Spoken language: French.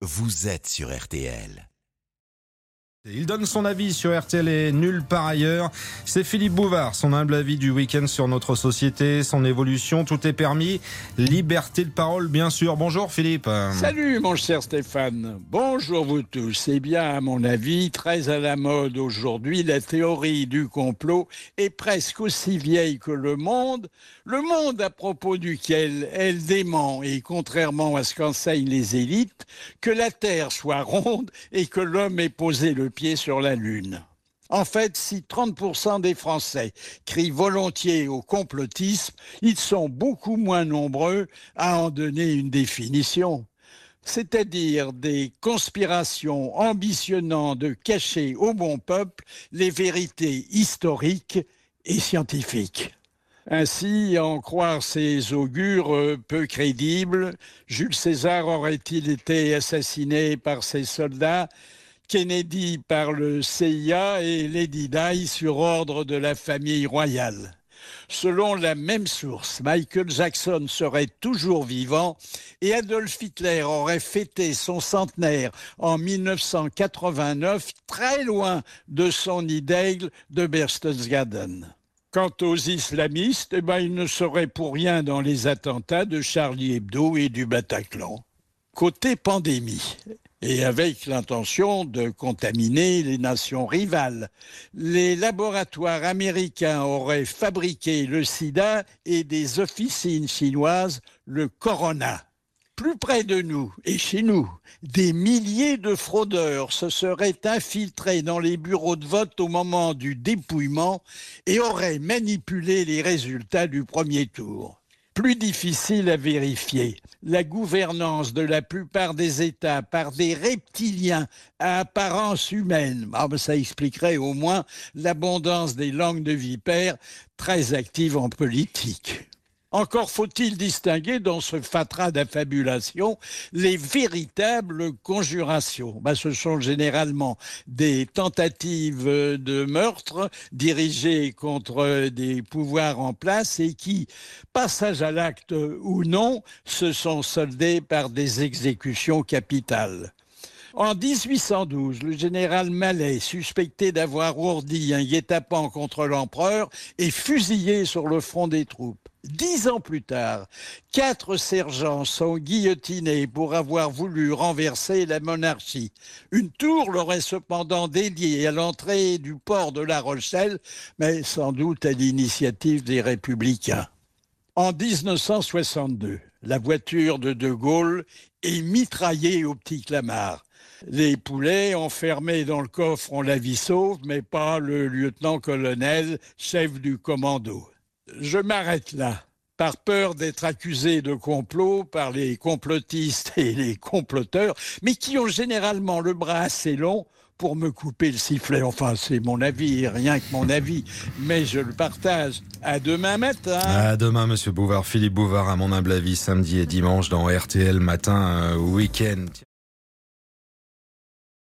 vous êtes sur RTL. Il donne son avis sur RTL et nulle part ailleurs. C'est Philippe Bouvard, son humble avis du week-end sur notre société, son évolution, tout est permis. Liberté de parole, bien sûr. Bonjour Philippe. Salut mon cher Stéphane. Bonjour vous tous. C'est bien, à mon avis, très à la mode aujourd'hui. La théorie du complot est presque aussi vieille que le monde. Le monde à propos duquel elle dément, et contrairement à ce qu'enseignent les élites, que la Terre soit ronde et que l'homme ait posé le sur la Lune. En fait, si 30% des Français crient volontiers au complotisme, ils sont beaucoup moins nombreux à en donner une définition c'est-à-dire des conspirations ambitionnant de cacher au bon peuple les vérités historiques et scientifiques. Ainsi, en croire ces augures peu crédibles, Jules César aurait-il été assassiné par ses soldats Kennedy par le CIA et Lady Di sur ordre de la famille royale. Selon la même source, Michael Jackson serait toujours vivant et Adolf Hitler aurait fêté son centenaire en 1989, très loin de son idée de Berchtesgaden. Quant aux islamistes, eh ben, ils ne seraient pour rien dans les attentats de Charlie Hebdo et du Bataclan. Côté pandémie, et avec l'intention de contaminer les nations rivales. Les laboratoires américains auraient fabriqué le sida et des officines chinoises le corona. Plus près de nous et chez nous, des milliers de fraudeurs se seraient infiltrés dans les bureaux de vote au moment du dépouillement et auraient manipulé les résultats du premier tour plus difficile à vérifier. La gouvernance de la plupart des États par des reptiliens à apparence humaine, ah ça expliquerait au moins l'abondance des langues de vipères très actives en politique. Encore faut-il distinguer dans ce fatras d'affabulation les véritables conjurations. Ben, ce sont généralement des tentatives de meurtre dirigées contre des pouvoirs en place et qui, passage à l'acte ou non, se sont soldées par des exécutions capitales. En 1812, le général Mallet, suspecté d'avoir ourdi un guet-apens contre l'empereur, est fusillé sur le front des troupes. Dix ans plus tard, quatre sergents sont guillotinés pour avoir voulu renverser la monarchie. Une tour leur est cependant dédiée à l'entrée du port de La Rochelle, mais sans doute à l'initiative des républicains. En 1962, la voiture de De Gaulle est mitraillée au petit Clamart. Les poulets enfermés dans le coffre ont la vie sauve, mais pas le lieutenant-colonel, chef du commando. Je m'arrête là. Par peur d'être accusé de complot par les complotistes et les comploteurs, mais qui ont généralement le bras assez long pour me couper le sifflet. Enfin, c'est mon avis, rien que mon avis, mais je le partage. À demain matin. À demain, monsieur Bouvard. Philippe Bouvard, à mon humble avis, samedi et dimanche dans RTL matin, euh, week-end.